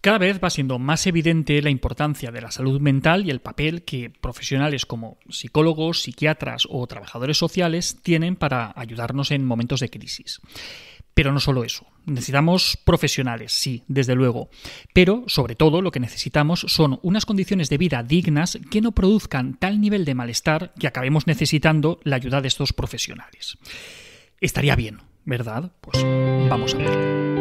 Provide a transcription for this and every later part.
Cada vez va siendo más evidente la importancia de la salud mental y el papel que profesionales como psicólogos, psiquiatras o trabajadores sociales tienen para ayudarnos en momentos de crisis. Pero no solo eso. Necesitamos profesionales, sí, desde luego. Pero, sobre todo, lo que necesitamos son unas condiciones de vida dignas que no produzcan tal nivel de malestar que acabemos necesitando la ayuda de estos profesionales. Estaría bien, ¿verdad? Pues vamos a verlo.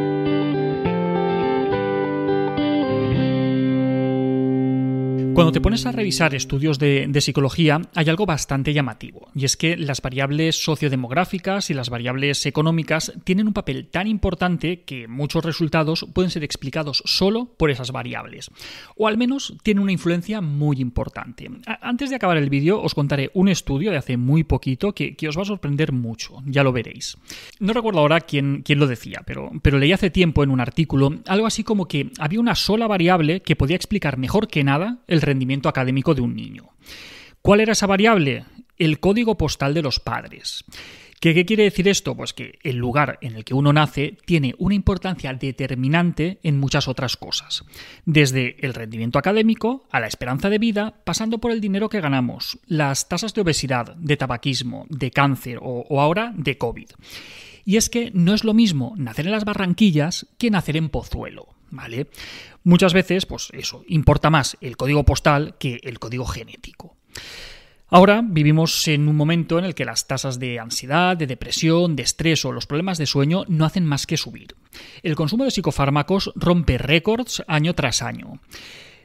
Cuando te pones a revisar estudios de, psicología, hay algo bastante llamativo, y es que las variables sociodemográficas y las variables económicas tienen un papel tan importante que muchos resultados pueden ser explicados solo por esas variables, o al menos tienen una influencia muy importante. antes de acabar el vídeo, os contaré un estudio de hace muy poquito que, os va a sorprender mucho, ya lo veréis. No recuerdo ahora quién, quién lo decía, pero, pero leí hace tiempo en un artículo algo así como que había una sola variable que podía explicar mejor que nada el rendimiento académico de un niño. ¿Cuál era esa variable? El código postal de los padres. ¿Qué, quiere decir esto? Pues que el lugar en el que uno nace tiene una importancia determinante en muchas otras cosas, desde el rendimiento académico a la esperanza de vida, pasando por el dinero que ganamos, las tasas de obesidad, de tabaquismo, de cáncer o, o ahora de COVID. Y es que no es lo mismo nacer en las Barranquillas que nacer en Pozuelo. ¿Vale? Muchas veces, pues eso, importa más el código postal que el código genético. Ahora vivimos en un momento en el que las tasas de ansiedad, de depresión, de estrés o los problemas de sueño no hacen más que subir. El consumo de psicofármacos rompe récords año tras año.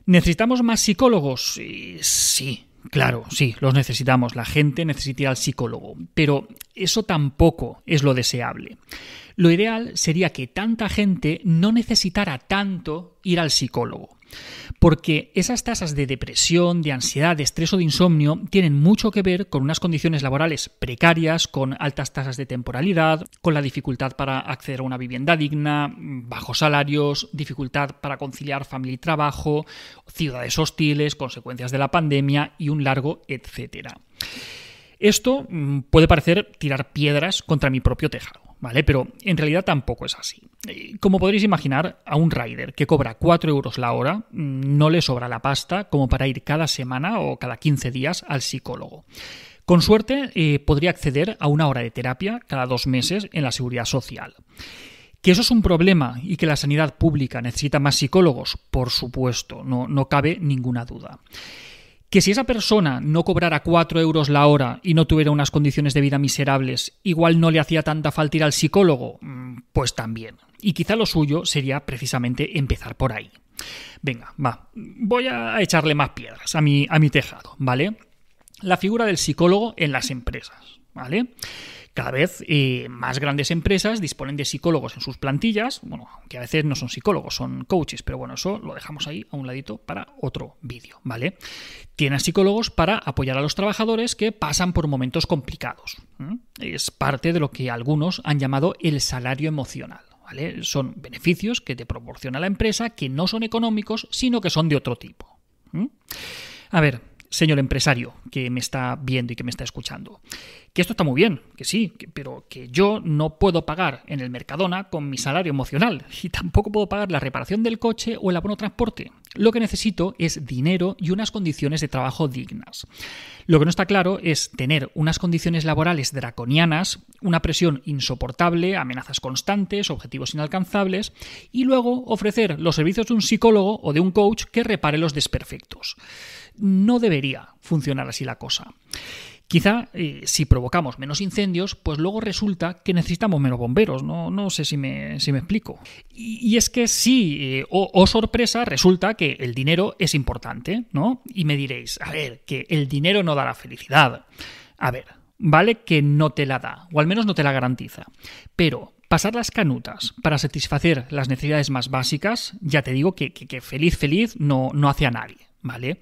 ¿Necesitamos más psicólogos? Sí, claro, sí, los necesitamos. La gente necesita ir al psicólogo. Pero eso tampoco es lo deseable. Lo ideal sería que tanta gente no necesitara tanto ir al psicólogo. Porque esas tasas de depresión, de ansiedad, de estrés o de insomnio tienen mucho que ver con unas condiciones laborales precarias, con altas tasas de temporalidad, con la dificultad para acceder a una vivienda digna, bajos salarios, dificultad para conciliar familia y trabajo, ciudades hostiles, consecuencias de la pandemia y un largo etcétera. Esto mm, puede parecer tirar piedras contra mi propio tejado. ¿Vale? Pero en realidad tampoco es así. Eh, como podréis imaginar, a un rider que cobra 4 euros la hora mm, no le sobra la pasta como para ir cada semana o cada 15 días al psicólogo. Con suerte eh, podría acceder a una hora de terapia cada dos meses en la seguridad social. ¿Que eso es un problema y que la sanidad pública necesita más psicólogos? Por supuesto, no, no cabe ninguna duda que si esa persona no cobrara 4 euros la hora y no tuviera unas condiciones de vida miserables, igual no le hacía tanta falta ir al psicólogo, mm, pues también. Y quizá lo suyo sería precisamente empezar por ahí. Venga, va, voy a echarle más piedras a mi, a mi tejado, ¿vale? La figura del psicólogo en las empresas, ¿vale? Cada vez eh, más grandes empresas disponen de psicólogos en sus plantillas, bueno, que a veces no son psicólogos, son coaches, pero bueno, eso lo dejamos ahí a un ladito para otro vídeo, ¿vale? Tienen psicólogos para apoyar a los trabajadores que pasan por momentos complicados. Es parte de lo que algunos han llamado el salario emocional. Son beneficios que te proporciona la empresa que no son económicos, sino que son de otro tipo. A ver, señor empresario que me está viendo y que me está escuchando. Que esto está muy bien, que sí, pero que yo no puedo pagar en el Mercadona con mi salario emocional y tampoco puedo pagar la reparación del coche o el abono transporte. Lo que necesito es dinero y unas condiciones de trabajo dignas. Lo que no está claro es tener unas condiciones laborales draconianas, una presión insoportable, amenazas constantes, objetivos inalcanzables, y luego ofrecer los servicios de un psicólogo o de un coach que repare los desperfectos. No debería funcionar así la cosa. Quizá eh, si provocamos menos incendios, pues luego resulta que necesitamos menos bomberos. No, no sé si me, si me explico. Y, es que sí, eh, o, sorpresa, resulta que el dinero es importante, ¿no? Y me diréis, a ver, que el dinero no da la felicidad. A ver, vale que no te la da, o al menos no te la garantiza. Pero pasar las canutas para satisfacer las necesidades más básicas, ya te digo que, que, feliz, feliz no, no hace a nadie, ¿vale?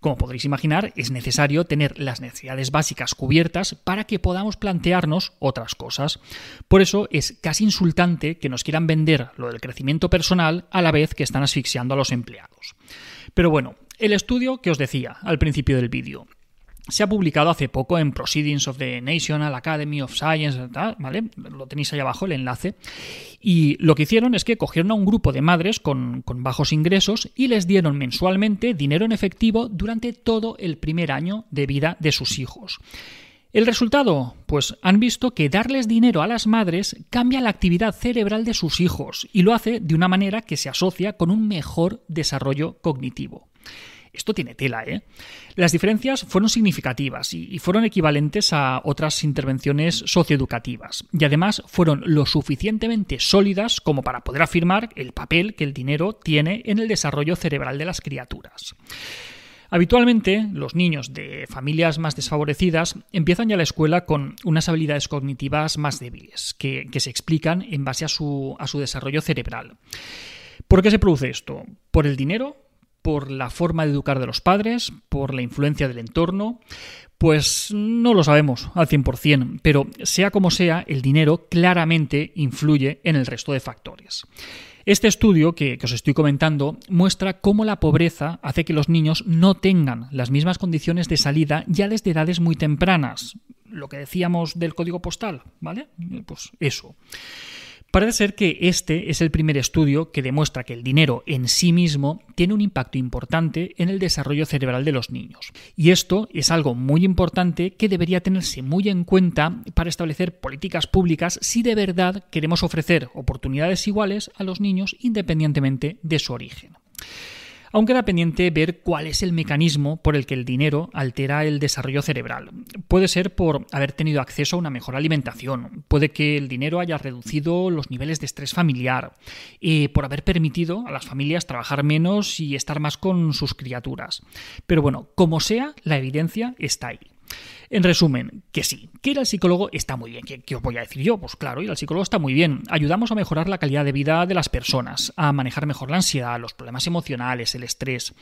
Como podréis imaginar, es necesario tener las necesidades básicas cubiertas para que podamos plantearnos otras cosas. Por eso es casi insultante que nos quieran vender lo del crecimiento personal a la vez que están asfixiando a los empleados. Pero bueno, el estudio que os decía al principio del vídeo. Se ha publicado hace poco en Proceedings of the National Academy of Science, ¿vale? Lo tenéis ahí abajo el enlace. Y lo que hicieron es que cogieron a un grupo de madres con, con bajos ingresos y les dieron mensualmente dinero en efectivo durante todo el primer año de vida de sus hijos. ¿El resultado? Pues han visto que darles dinero a las madres cambia la actividad cerebral de sus hijos y lo hace de una manera que se asocia con un mejor desarrollo cognitivo. Esto tiene tela, ¿eh? Las diferencias fueron significativas y fueron equivalentes a otras intervenciones socioeducativas, y además fueron lo suficientemente sólidas como para poder afirmar el papel que el dinero tiene en el desarrollo cerebral de las criaturas. Habitualmente, los niños de familias más desfavorecidas empiezan ya la escuela con unas habilidades cognitivas más débiles, que, se explican en base a su, a su desarrollo cerebral. ¿Por qué se produce esto? ¿Por el dinero? ¿Por la forma de educar de los padres? ¿Por la influencia del entorno? Pues no lo sabemos al 100%, pero sea como sea, el dinero claramente influye en el resto de factores. Este estudio que, os estoy comentando muestra cómo la pobreza hace que los niños no tengan las mismas condiciones de salida ya desde edades muy tempranas. Lo que decíamos del código postal, ¿vale? Pues eso. Parece ser que este es el primer estudio que demuestra que el dinero en sí mismo tiene un impacto importante en el desarrollo cerebral de los niños. Y esto es algo muy importante que debería tenerse muy en cuenta para establecer políticas públicas si de verdad queremos ofrecer oportunidades iguales a los niños independientemente de su origen. Aún queda pendiente ver cuál es el mecanismo por el que el dinero altera el desarrollo cerebral. Puede ser por haber tenido acceso a una mejor alimentación, puede que el dinero haya reducido los niveles de estrés familiar, eh, por haber permitido a las familias trabajar menos y estar más con sus criaturas. Pero bueno, como sea, la evidencia está ahí. En resumen, que sí, que ir al psicólogo está muy bien. ¿Qué, os voy a decir yo? Pues claro, ir al psicólogo está muy bien. Ayudamos a mejorar la calidad de vida de las personas, a manejar mejor la ansiedad, los problemas emocionales, el estrés.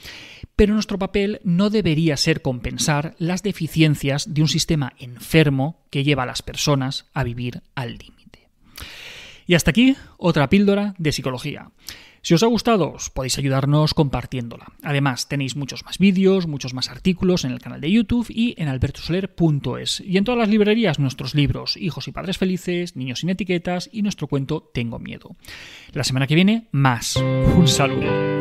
Pero nuestro papel no debería ser compensar las deficiencias de un sistema enfermo que lleva a las personas a vivir al límite. Y hasta aquí otra píldora de psicología. Si os ha gustado, os podéis ayudarnos compartiéndola. Además, tenéis muchos más vídeos, muchos más artículos en el canal de YouTube y en albertosoler.es. Y en todas las librerías nuestros libros Hijos y Padres Felices, Niños sin Etiquetas y nuestro cuento Tengo Miedo. La semana que viene, más. Un saludo.